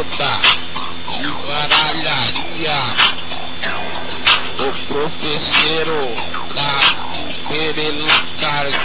iota, baralharia, o professor da perelicardia,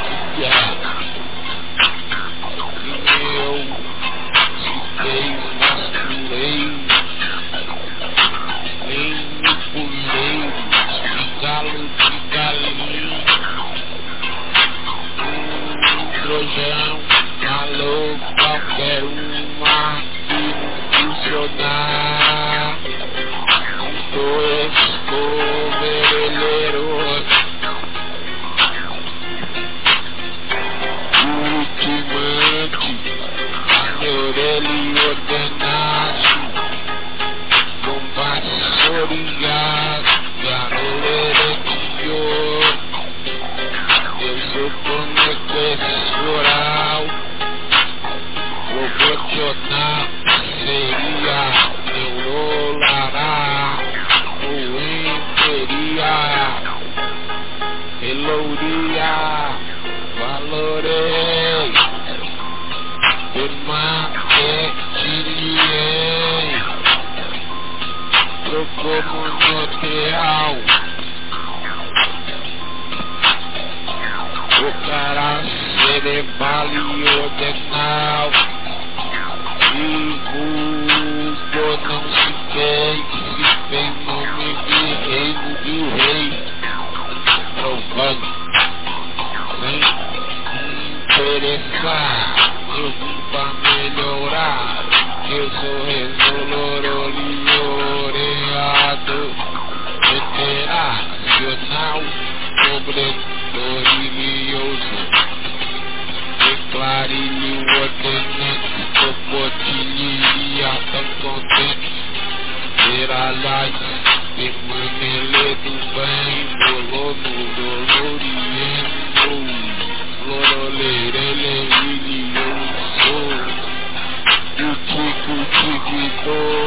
न्तो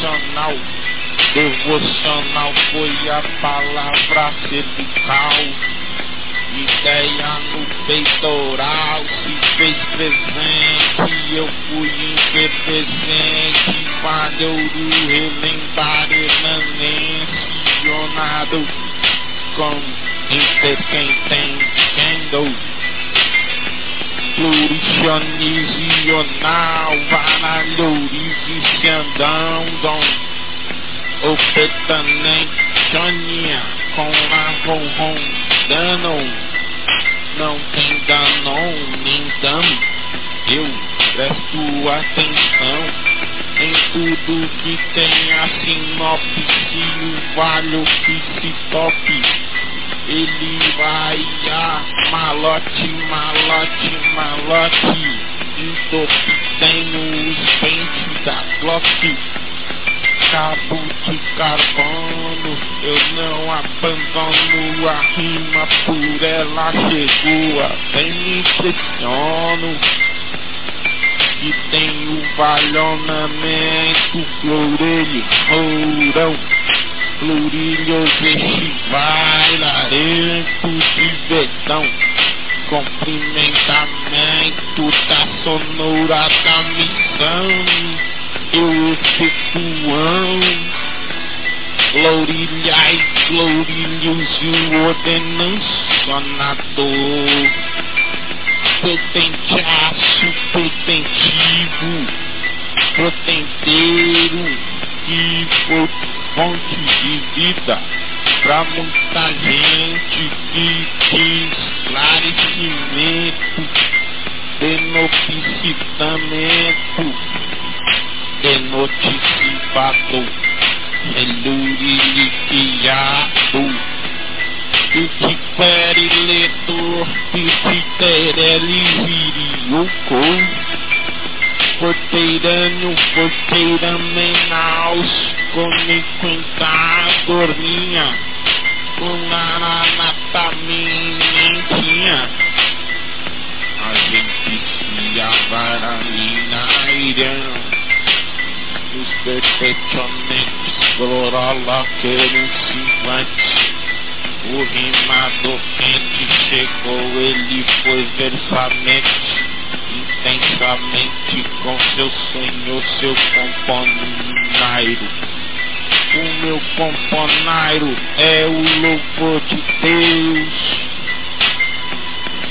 sonal, devocional foi a palavra cervical. Ideia no peitoral se fez presente, eu fui interpresente, valeu relembrar mencionado com inter quem dou pluricional, vanalhorize se andam, o petanem, Sonia, com a ronron, dano, não tem dano, nem dano, eu presto atenção em tudo que tem a sinopse, o vale se tope ele vai a malote, malote, malote. Entope tem os pentes da Glock. Cabo de carbono, eu não abandono a rima por ela chegou, até me impressiono. E tem o valionamento, florelho, rourão Florilhos bailarento de betão Cumprimentamento da sonora da missão. Eu efetuão Lourilhas, lourilhos e o ordenançonador. Potenteaço, potentivo Potenteiro que foi fonte de vida para muita gente que quis esclarecimento, denoticiamento, denotificado, elurilicado, e que periletor, que se tereliziriocou, porteirano, porteira menaus, come quinta dorminha, com naranata minha A gente se avaranina irão, os perpetuamente florola querem se o rimado quente chegou, ele foi versamente, intensamente com seu sonho, seu componairo. O meu componairo é o louvor de Deus,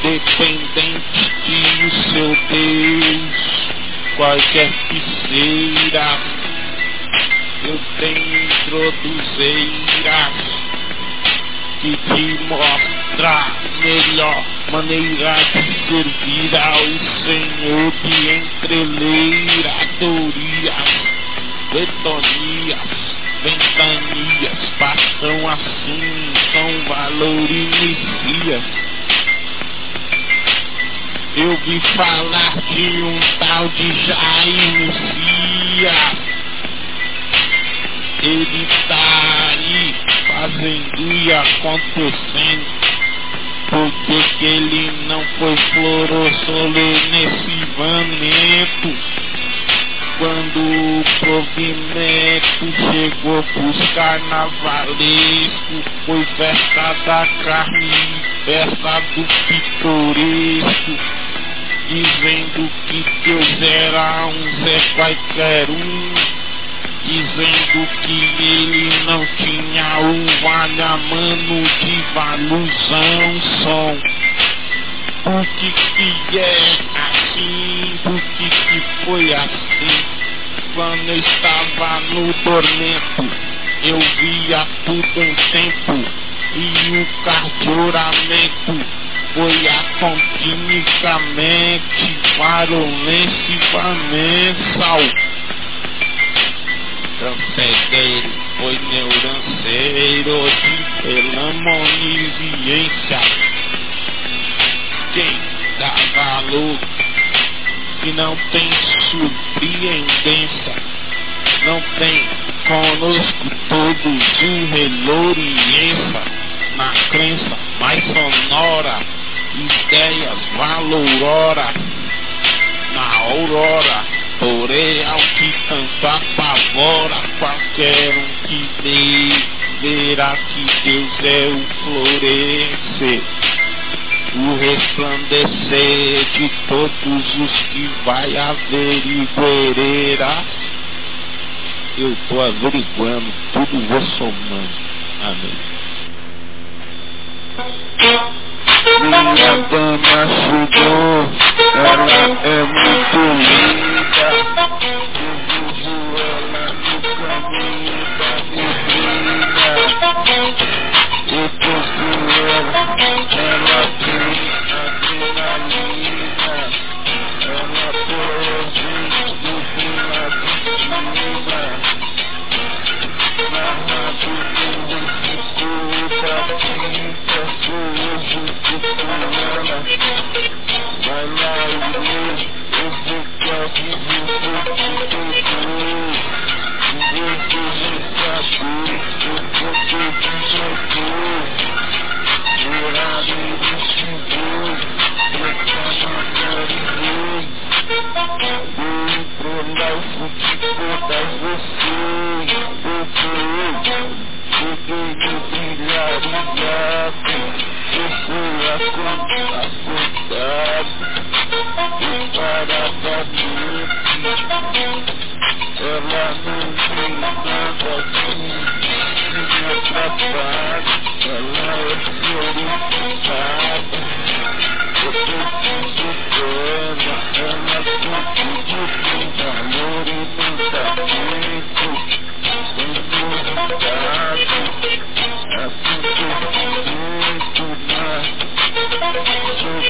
dependente de o seu Deus, qualquer que seja, eu tenho introduzeiras que te mostra melhor maneira de servir ao Senhor de entreleiratorias, betonias ventanias passam assim São Valor inicia. Eu vi falar de um tal de Jair Messias. Ele tá aí fazendo e acontecendo. Por que, que ele não foi florosolo nesse momento? Quando o provimento chegou pros carnavalescos, foi festa da carne, festa do pitoresco, dizendo que Deus era um Zé qualquer um dizendo que ele não tinha um valhamano de valusão som. Por que que é assim? Por que que foi assim? Quando eu estava no tormento, eu via tudo em tempo e o cardioramento foi a continuamente varolensivamente Trancedeiro foi neuranceiro de pelamoniziência. Quem dá valor que não tem surpreendência, não tem conosco todos um reloriência na crença mais sonora, ideias valorora na aurora Porém, ao que tanto apavora qualquer um que vê, verá que Deus é o florescer, o resplandecer de todos os que vai averiguar. Eu estou averiguando, tudo vou somando. Amém. Minha dama chegou, ela é muito linda. Eu vejo ela no caminho da neblina. Eu toco ela, ela tem adrenalina. Ela por do lado de cima. Narrado no escuro tinta, sou hoje ela Vai lá e lê Eu vou quase você que tocou Você já sabe Eu vou Thank you.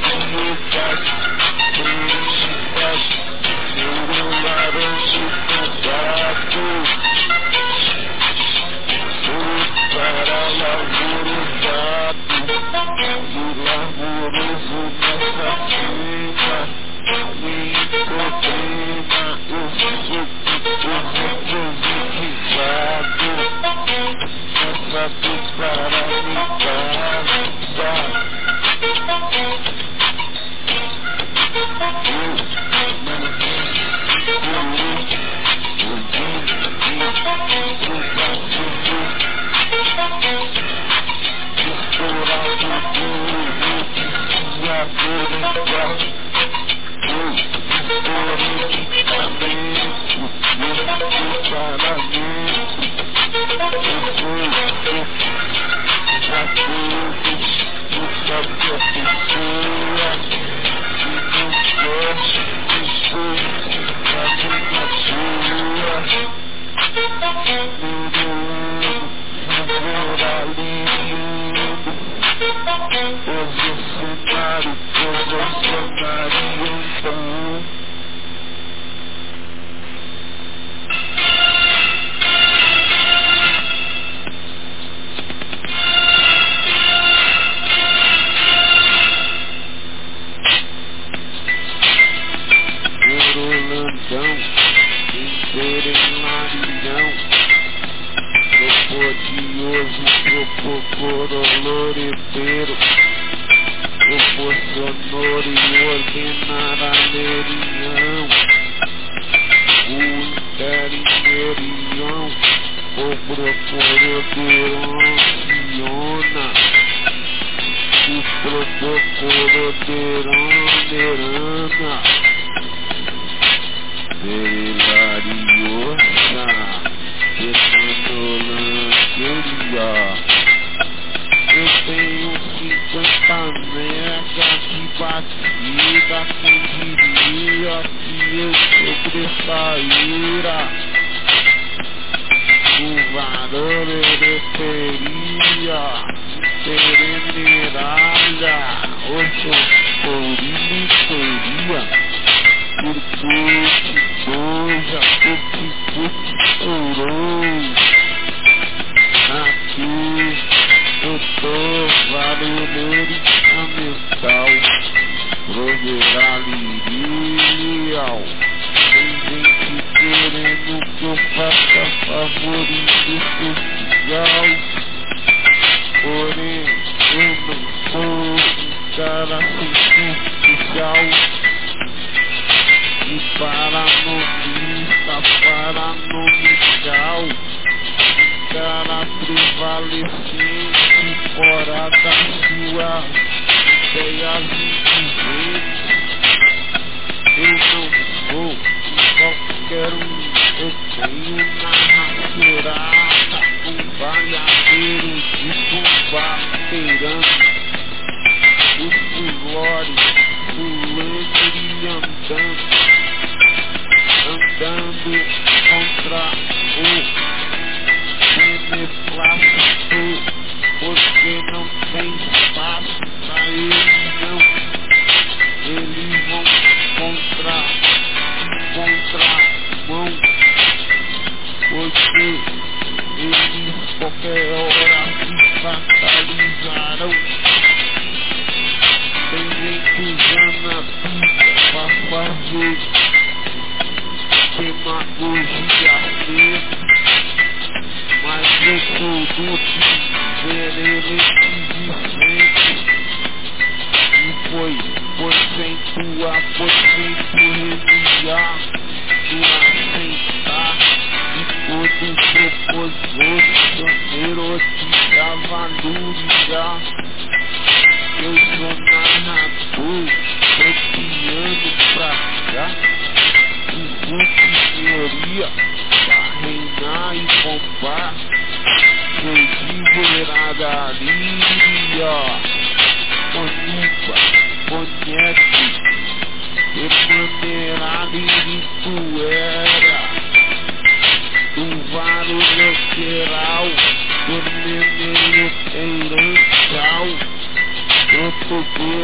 Orejería, Perenne Heralda, 8.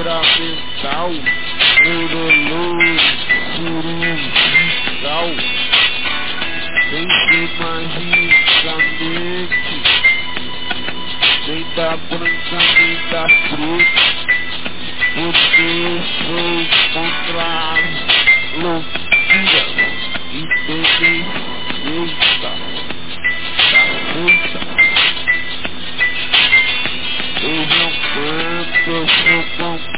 get off this boat. Little lose, shooting, out. They see my heels, I'm empty. They dá por um caminho da cruz. Você não canto,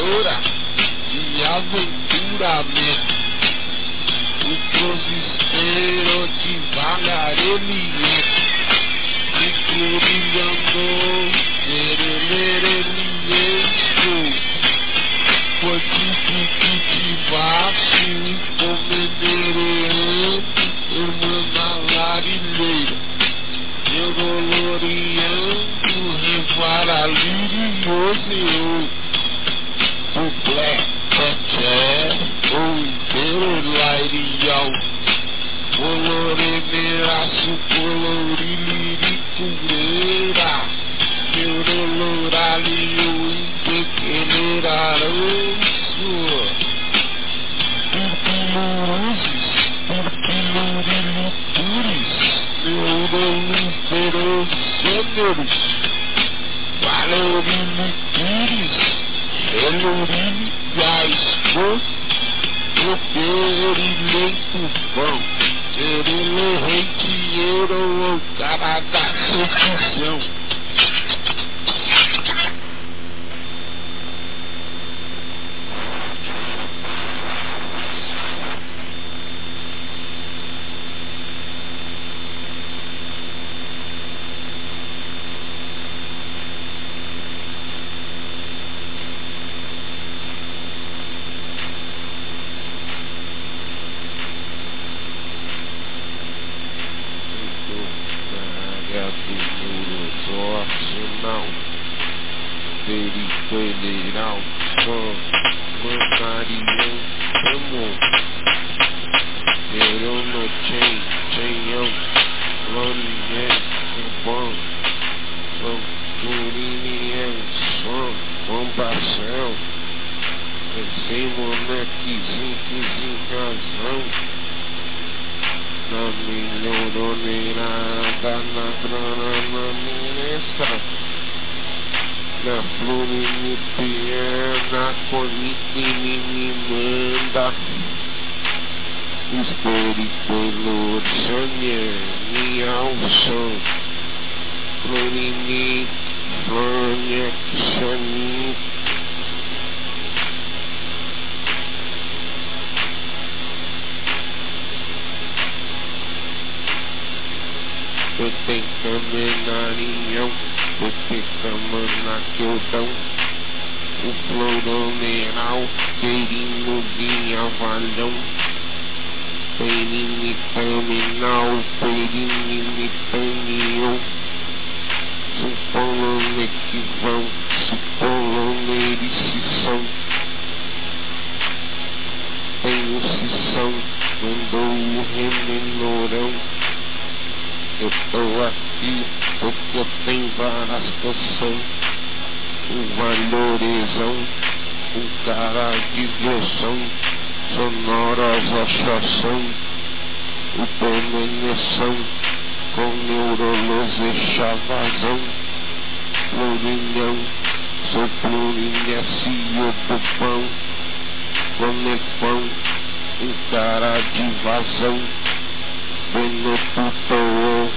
aventura e aventuramento. O prosespero devagar ele entra, encorilhando, querer ele entrou. Foi tudo que tivesse, encomendereando, irmã na larilheira. Eu doloriando, revaralho no oceano. black toucher. Ooh, little lady, yo. Colorimera su coloriricuera. Meu doloralio indequelerarão sua. Purpiloruzes, purpilorilitures. Meu dolorferos gêneros. Valorilitures. Pelourinho. Eu eu quererei tufão, quererei dinheiro ou cara da confusão. Espírito sonha me alça, Florini sonha sonha. Eu tenho caminarinhão, eu tenho camana que eu dou o plural mineral, querido vinha valão. Peirinho Caminal, Peirinho Penião, Supolone que vão, Supolone eles são, tem o mandou o Remenorão, eu tô aqui porque eu tenho várias canções. Um valorizão, um cara de diversão, sonoras achação, o permaneção, com neurologia chavazão, florinhão, sou florinha, cio do pão, conecão, um cara de vazão beneficiou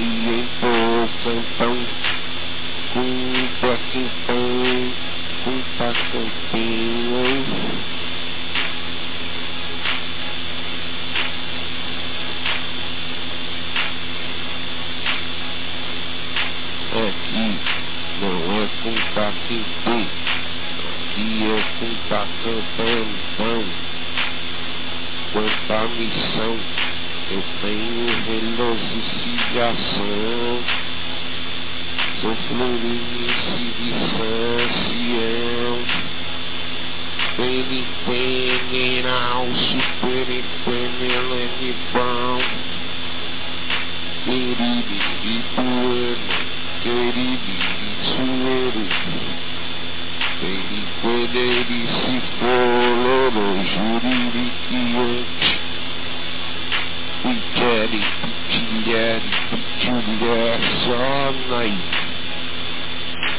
e entrou cantão com paquintão, com pacantinho. É com paquintão, aqui é com pacantão, quanta missão. Eu tenho velocificação, sou fluorescência, peniteneral, superintendente bom, querido e bueno, querido sueiro Ele quando ele se colou no juririquiante Piquere, pitilhere, pitilher, só naí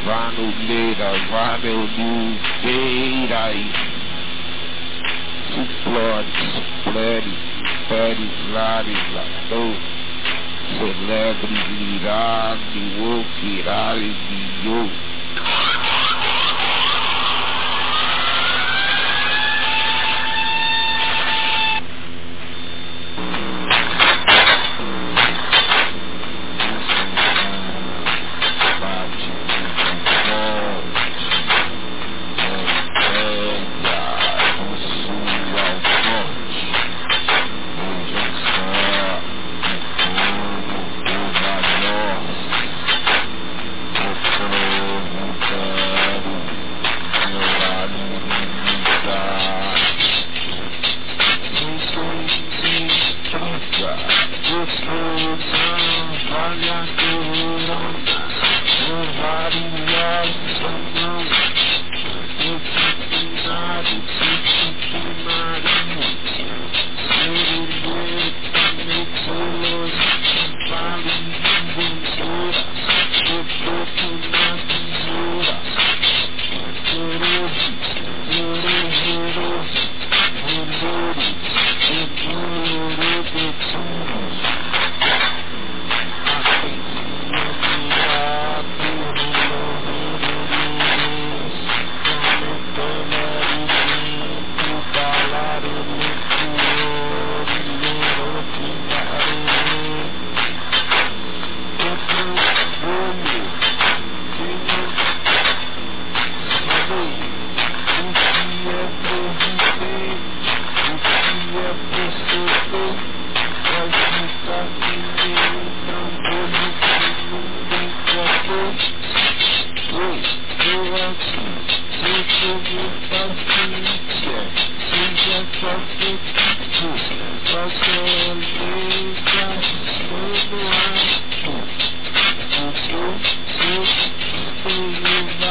Vá no leira, vá meu Deus, beira aí Se flores, flore, pere, lare, ladou Celebre, lirado, oquirare, guiou.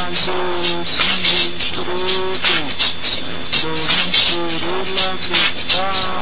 Through the, through the, through the,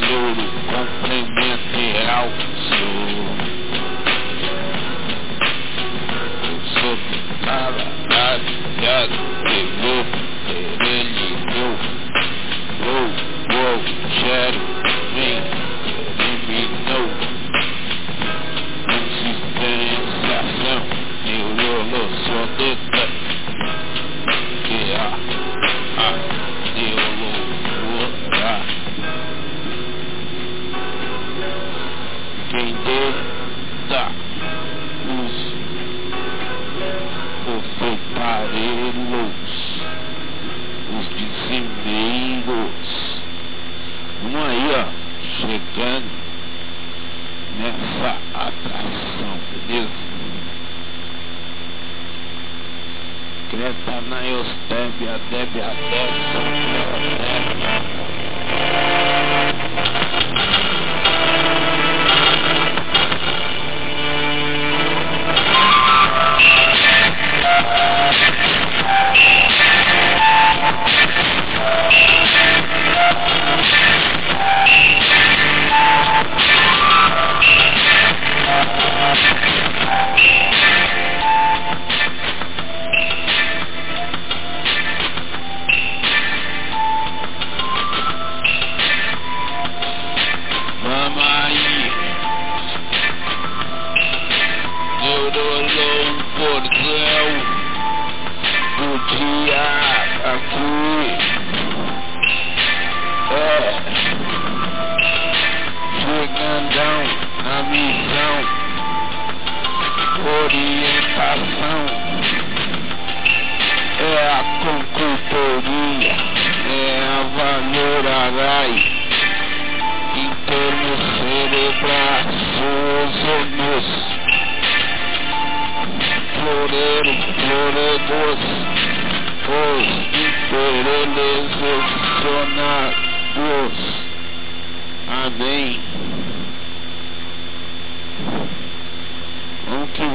saludo cumprimente ao Senhor. Sou maravilhado pelo, por ele meu louvor, quero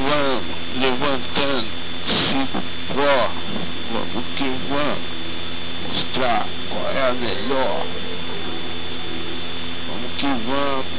vamos, levantando-se pró, vamos que vamos, mostrar qual é a melhor. Vamos que vamos.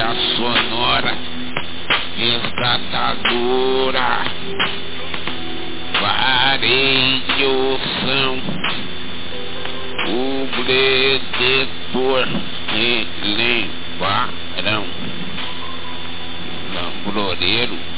trilha sonora resgatadora. Parei são o predetor e limparão. Lambroreiro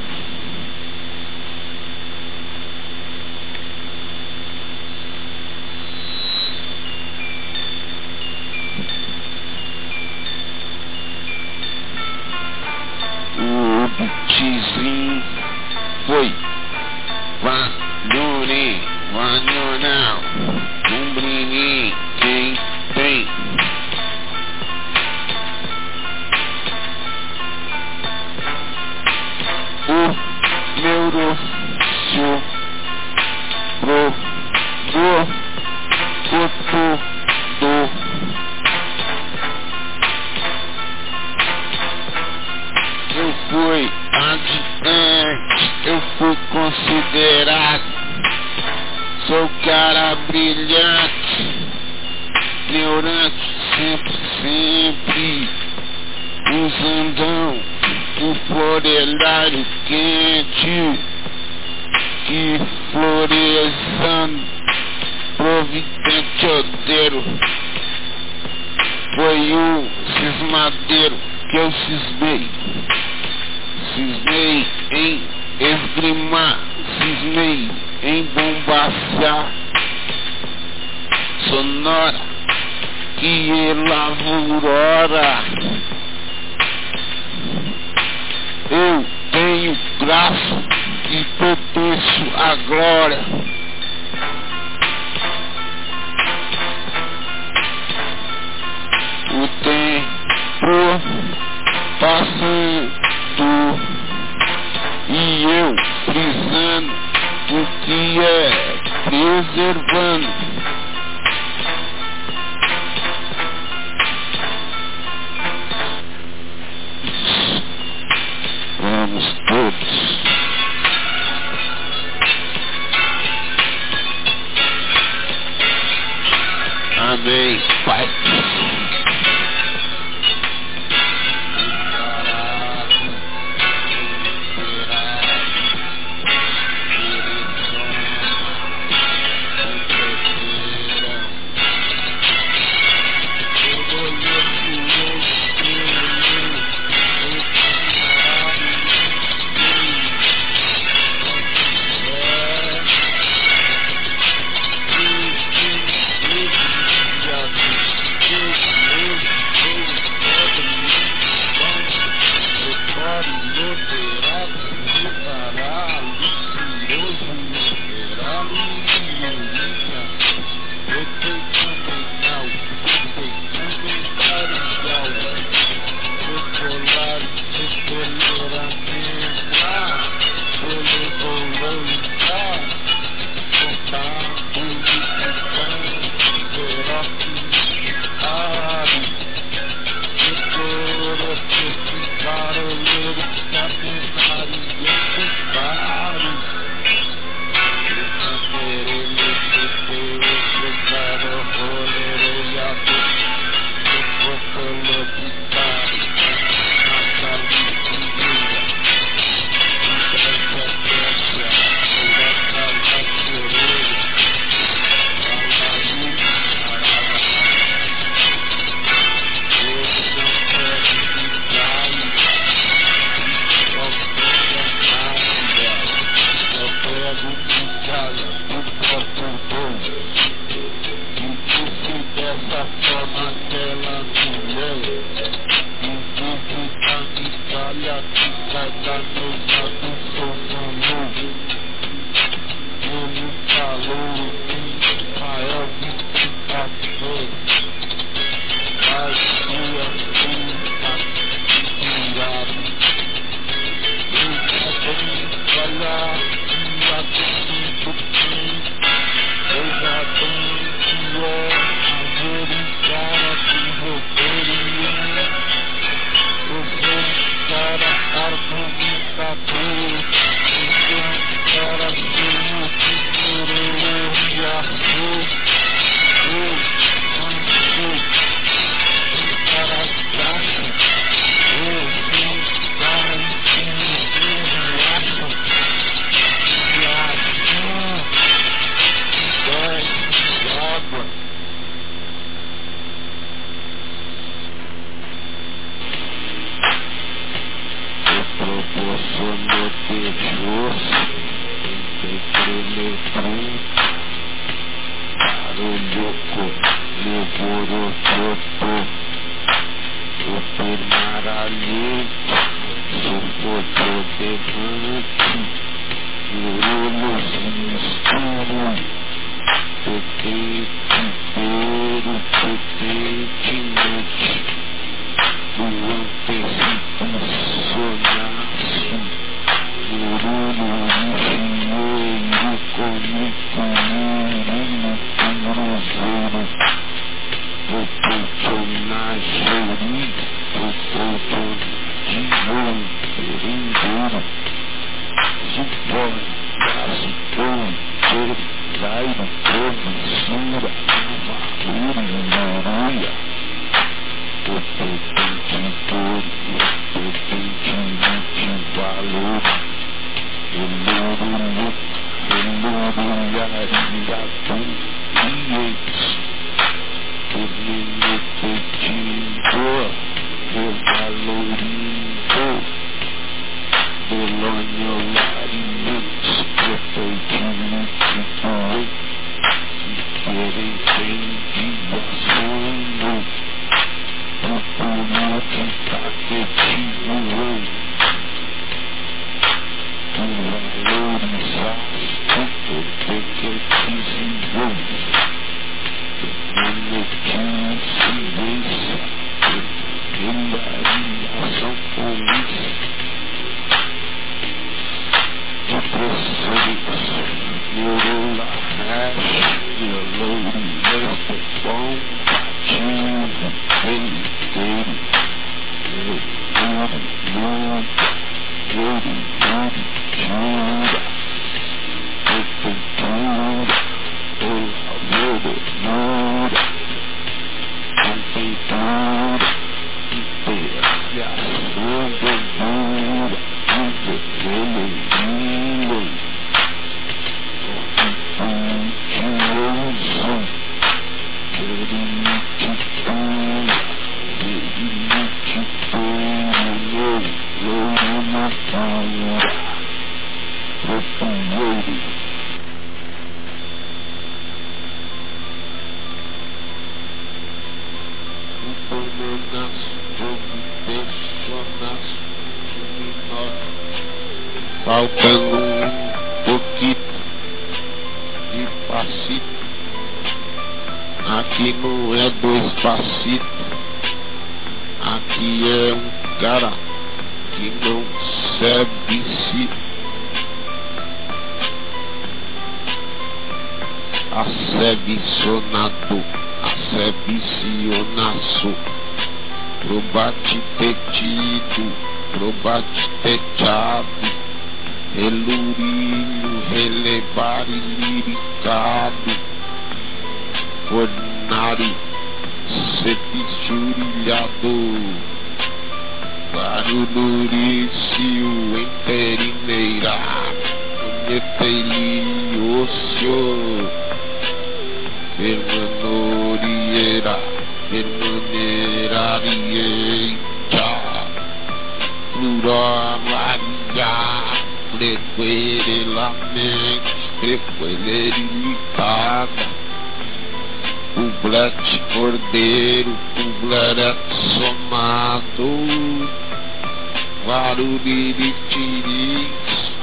Varuriritirins,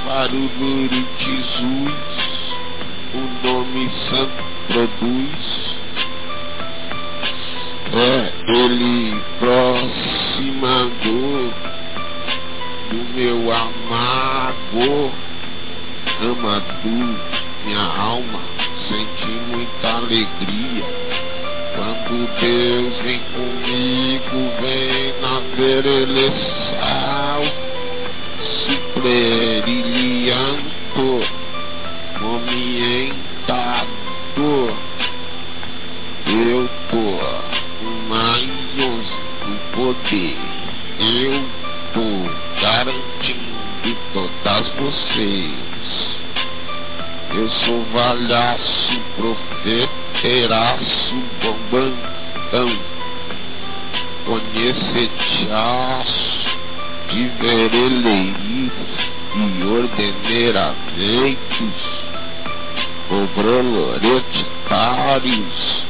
Varururitizus, o nome santo produz. É ele aproximador do meu amado, amado, minha alma, senti muita alegria. Quando Deus vem comigo, vem na vereleçal, se brilhando, movimentado. Eu tô mais do poder. Eu tô garantindo todas vocês. Eu sou valhaço, profeteraço, bambambam. Conhecetiaço, de vereleiriz e ordeneramentos. Obroloretitários,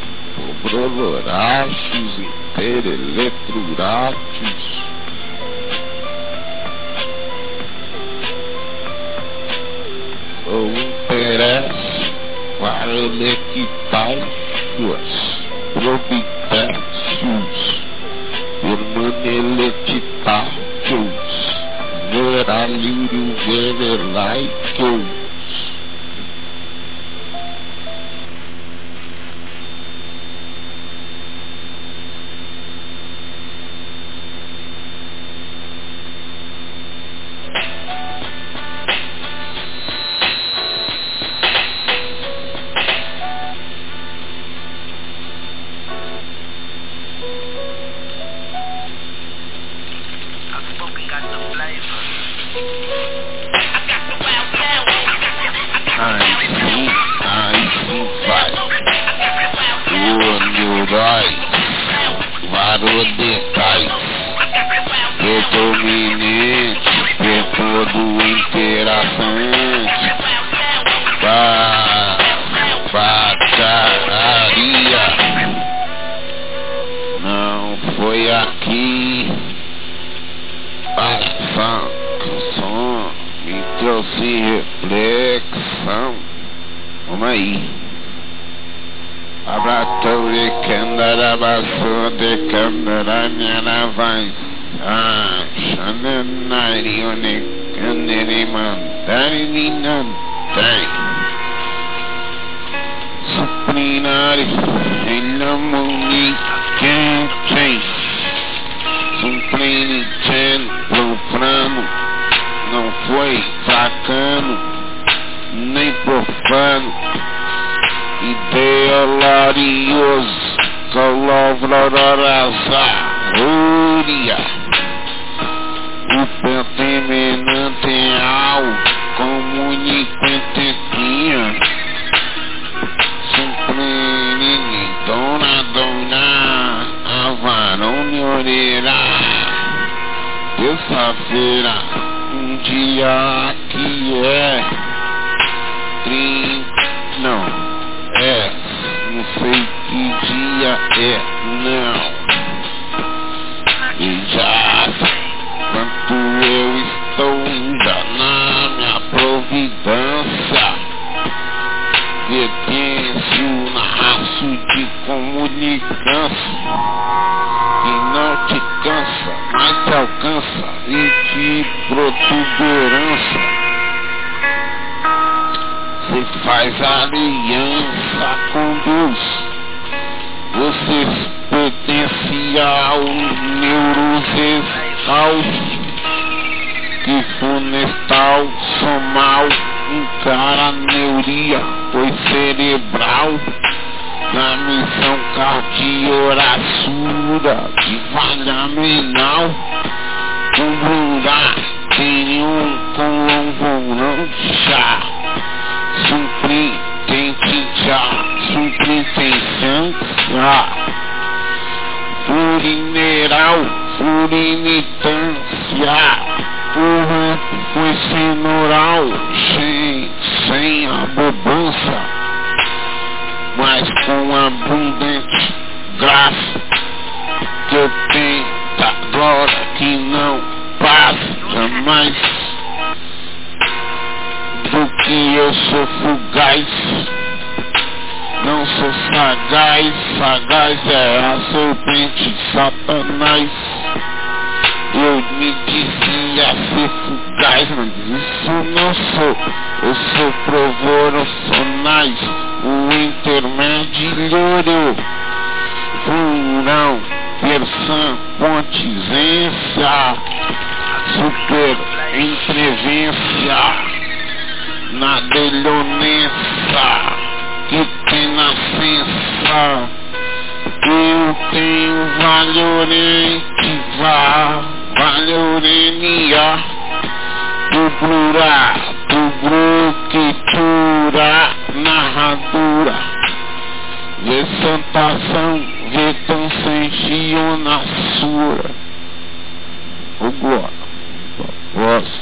obrolorachos, intereletruratos. ou interesse para feels good. I knew the weather light feels foi aqui, passão, me trouxe reflexão. Vamos aí. Abratou de candara, passou de candara, minha voz. Ah, xananari, one, candere, mandari, ninantai. Suprinari, ilamuni, quem Supreme profano, não foi sacano, nem profano, ideolárioso, colaborarasa, úria, o pentemenante ao comunicante tinha, supreme, dona, dona, avarone, orelha, terça-feira, um dia que é trinta, não, é, não sei que dia é, não. E já, quanto eu estou ainda na minha providência, pertence o laço de comunicância que não te cansa, mas te alcança e de protuberância. Você faz aliança com Deus. Você pertence ao neurosestal que funestal somal encara neuria, pois cerebral na missão cardioraçura de falha menal comungar tem um colomborante supritente já supritensância furineral furinitância foi senoral sem, sem abobância mas com abundante graça que eu tenho da glória que não passa jamais do que eu sou fugaz não sou sagaz, sagaz é a serpente Satanás. Eu me dizia ser fugaz, mas isso não sou. Eu sou provoracionais, o intermediário. Furão, versão, pontizência, super entrevência, na delionência que tem nascença. Eu tenho valorente, vá, valorenia, do broquitura, narradura. Vê santação, vê tão sentiam na sua. O glória, voz,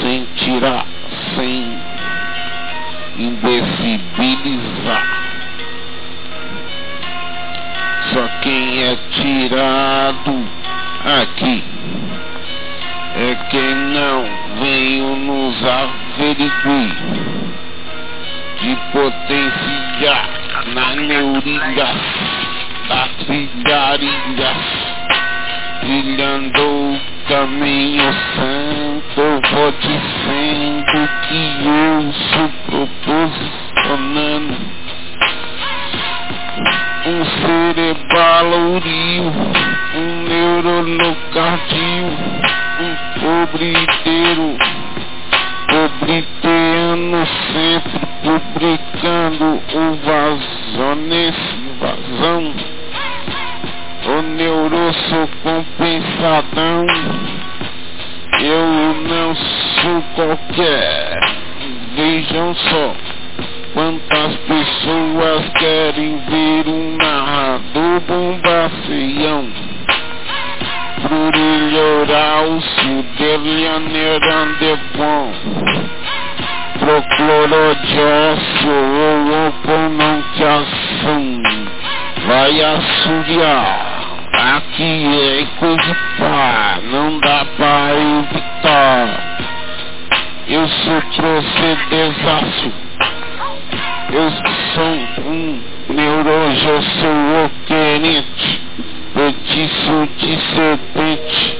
sentirá, sem indecibilizar. Só quem é tirado aqui é quem não veio nos averiguar de potenciar na neurilha das filharilhas trilhando o caminho santo, vou dizendo que eu sou proposicionando um cerebalorio, um neuronocardio, um pobriteiro, pobriteano sempre publicando o vazonense, vazão o neuroso compensadão. Eu não sou qualquer. Vejam só quantas pessoas querem ver um narrador bombaceião. Brilhorá o sudelianeirão de bom. Proclorodiócio ou oponanteação. Vai assobiar. Aqui é coisa pá, não dá pra evitar. Eu sou procedesaço. Eu sou um neurojo, eu sou o querente. Feitiço de serpente.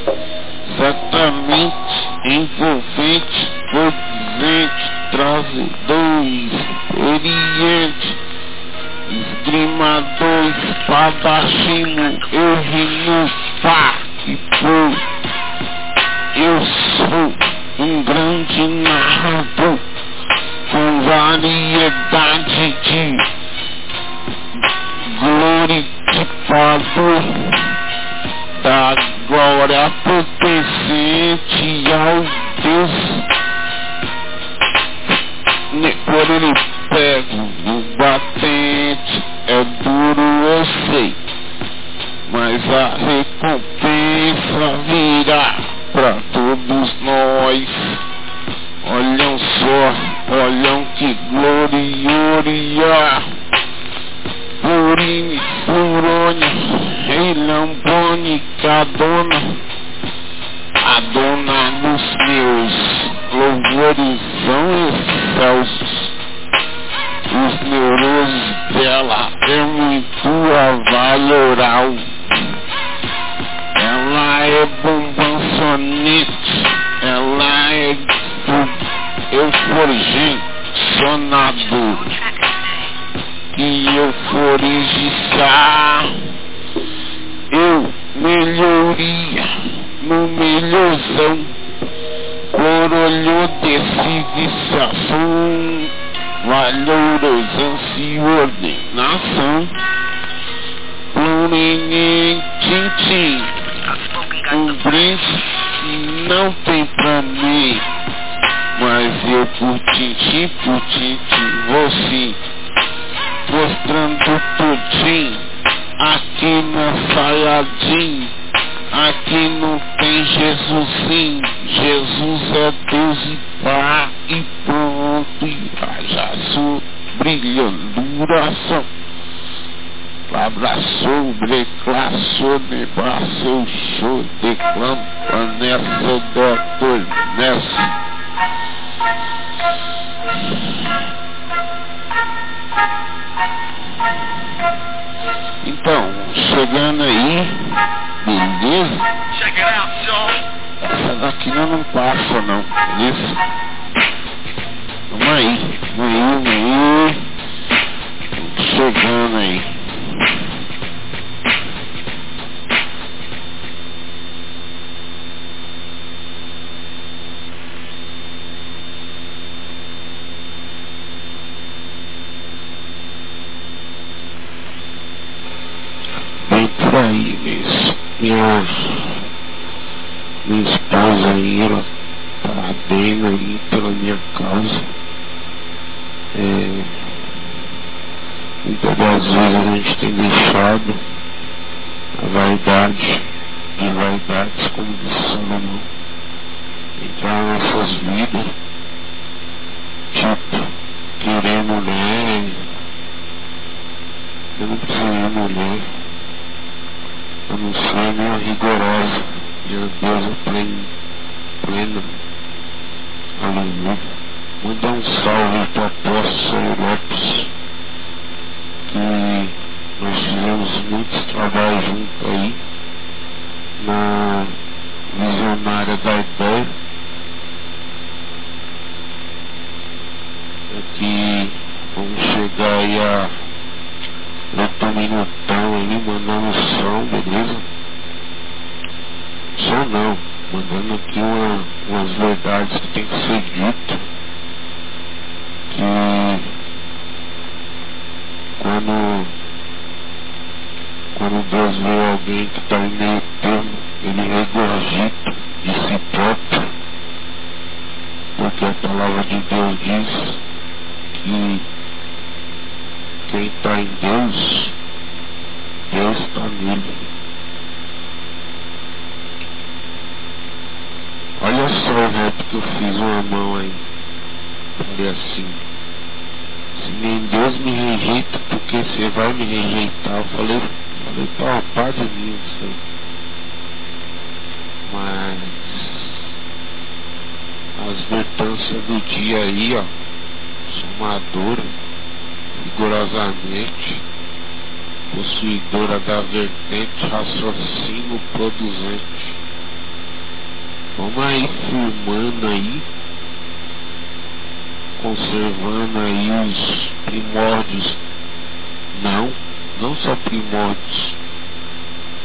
Exatamente envolvente, presente, trazedor, experiente esgrimador, espadachino, eu rimo, pá e pro. Eu sou um grande narrador com variedade de glorificador da glória pertencente ao Deus. Por ele pego no batente, é duro eu sei, mas a recompensa virá pra todos nós. Olham um só, olham um que glória. Purine, Furone, Rei Lambone, Cadona, a dona dos meus louvores são excelsos. Os neurosos dela é muito avaloral. Ela é bombançonete, ela é euforgente, e euforizar. Eu melhoria no melhorzão por olho desse viciação, valorosa-se ordenação, plurinintintim, um brinde não tem pra mim, mas eu por tintim, por tintim, vou sim, mostrando tudinho, aqui na saiadinha, Aqui não tem Jesusinho, Jesus é Deus e Pai e pronto, e já brilha. aí, ó, duração. Abraçou, breclaçou, nebaçou, show, declampa nessa, doutor, nessa. Então, chegando aí, beleza? Check it out, y'all. Essa daqui não, não passa não, beleza? Vamos aí, vamos aí, vamos aí. Chegando aí. Meus, minha esposa aí, ela tá bem aí pela minha causa. É, muitas das vezes a gente tem deixado a vaidade e vaidades, como disse Salomão, entrar em nossas vidas, tipo, querer mulher, eu não preciso mulher, eu não sou uma rigorosa, e a Deus é pleno, pleno, aleluia. Mandar um salve para o apóstolo Lopes, que nós fizemos muitos trabalhos juntos aí, na visionária da ideia. Aqui vamos chegar aí a outro minutão aí, mandando som, beleza? Som não, mandando aqui uma, umas verdades que tem que ser dito. Que quando quando Deus vê alguém que está em meio termo, ele regurgita de si próprio, porque a palavra de Deus diz que quem está em Deus, Deus está nele. Olha só o rap que eu fiz uma mão aí. Falei assim. Se nem Deus me rejeita, porque você vai me rejeitar. Eu falei, falei pra de mim isso aí. Mas as vertâncias do dia aí, ó, somadora, rigorosamente, possuidora da vertente, raciocínio produzente. Vamos aí firmando aí, conservando aí os primórdios. Não, não só primórdios.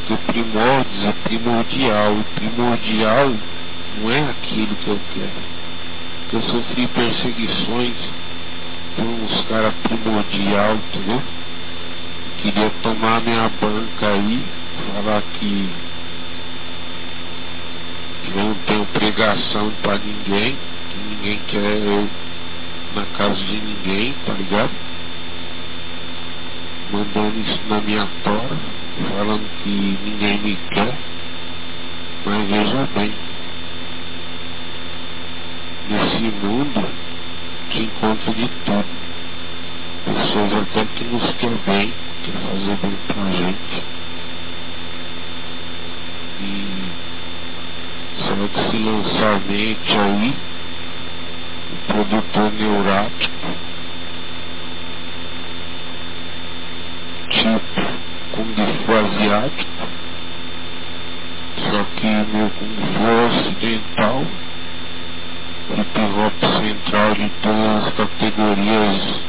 Porque primórdios é primordial. E primordial não é aquilo que eu quero. Eu sofri perseguições por uns caras primordial, entendeu? Queria tomar minha banca aí, falar que eu não tenho pregação pra ninguém, que ninguém quer eu na casa de ninguém, tá ligado? Mandando isso na minha tora, falando que ninguém me quer. Mas veja bem, nesse mundo te encontra de tudo. Pessoas até que nos quer bem, quer fazer bem pra gente. E só que se lançar a mente aí, o produtor neurático, tipo Kung Fu asiático, só que meu Kung Fu ocidental, hip hop central de todas as categorias,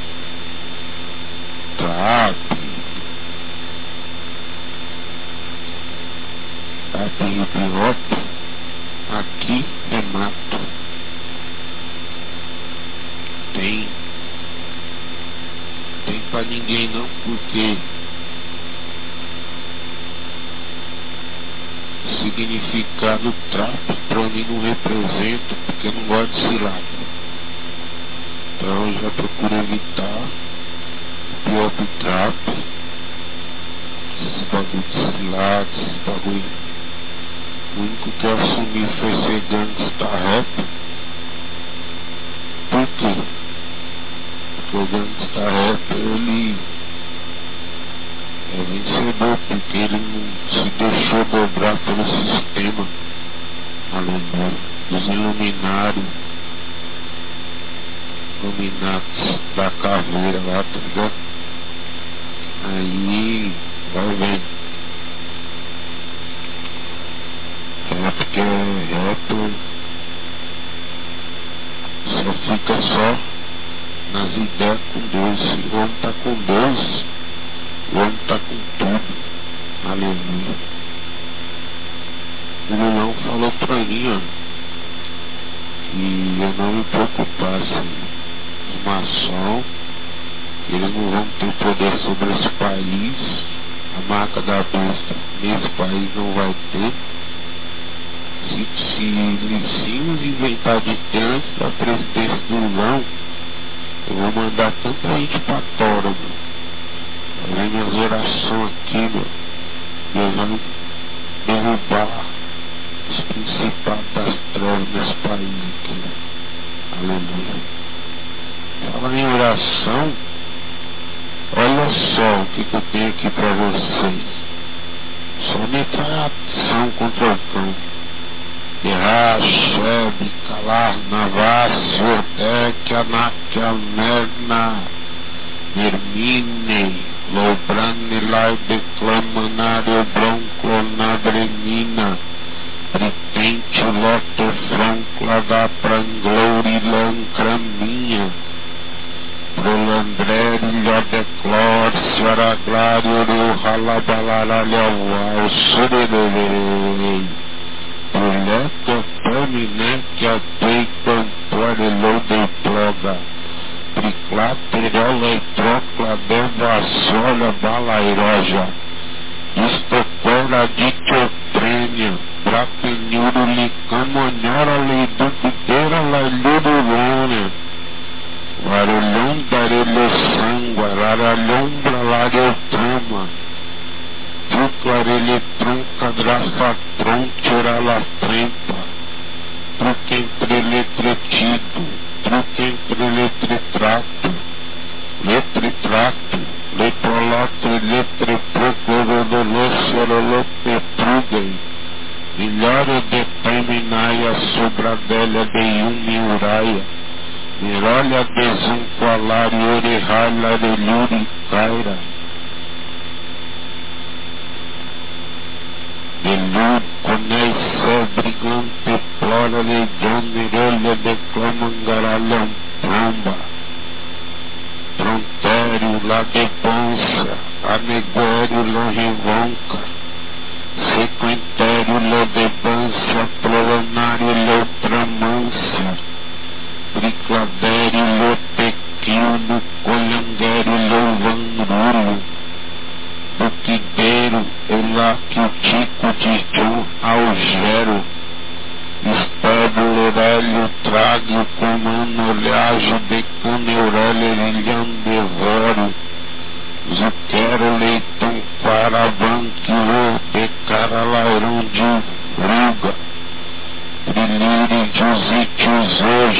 trap, trap hip hop, aqui é mato. Tem. Tem pra ninguém não, porque o significado trap pra mim não representa, porque eu não gosto de cilada. Então eu já procuro evitar o próprio trap, esses bagulho de cilada, esses bagulho único que eu assumi foi ser gangsta rap. Por quê? porque o gangsta rapper ele é vencedor, porque ele não se deixou dobrar pelo sistema alemão, dos iluminados, iluminados da caveira lá, tá ligado? Aí vai vendo. Rap que é rap só fica só nas ideias com Deus. O homem está com Deus, o homem está com tudo. Aleluia. O Lulão falou para mim, ó, que eu não me preocupasse os maçons, eles não vão ter poder sobre esse país, a marca da besta nesse país não vai ter. Se, se, se inventar de ter antes da presidência do Lulão, eu vou mandar tanta gente pra tora, meu. Fazer minhas orações aqui, meu. Deus vai derrubar os principados das trevas nesse país aqui. Aleluia. Fala em oração. Olha só o que, que eu tenho aqui para vocês. Só metralhação contra o cão. Errar, Sheb, Calar, Navasio, Ekia, Nakia, Merna, Hermine, Lobrane, Lai, Declamanário, Bronco, Nadrenina, Pritente, Loto, Franco, da Pranglori, Lancraminha, Prolandreri, Lodeclor, Ciaraglário, Rio, Ralabalaralha, Uau, Surerei. Proleto, Pamine, que a Tei, Cantore, Lode, Ploga. Triclaterola e Trocla, Devassola, Balairoja. Estocora, Diciotrênia, Bratenhuro, Licamonhora, Leiduqueira, Lailururônia. Varulhão, Darelho, Sangua, Laralhombra, Lariotrama. Trunca, Drafa, Tronchera, La Trempa. Truque entre letretido, truque entre letretrato, letritrato, leprolato, letrepoclorodolossorolopetrugai, milhares de terminaia sobradélia de um uraia, mirolha de zunqualari, orihai, larelhuri, caira, Elud, Conei, Brigante, Plora, Legião, Mirelha, Declama, Garalhão, Tromba, Frontério, Lá de Bonça, Anegório, Lonrivonca, Sequentério, Lá de Bança, Prolonário, Leutramância, Bricladério, Lotequino, Colhanguério, Louvanrulo, Buquideiro, Eláquio, Tico, Tijum, Algero, Estado, Lorélio, Trago, Comano, Olhajo, Decano, Eurélio, Lilian, Devoro, Zuquero, Leitão, Paravanquio, Becara, Laurão, de Fruga, Brilhire, José, José,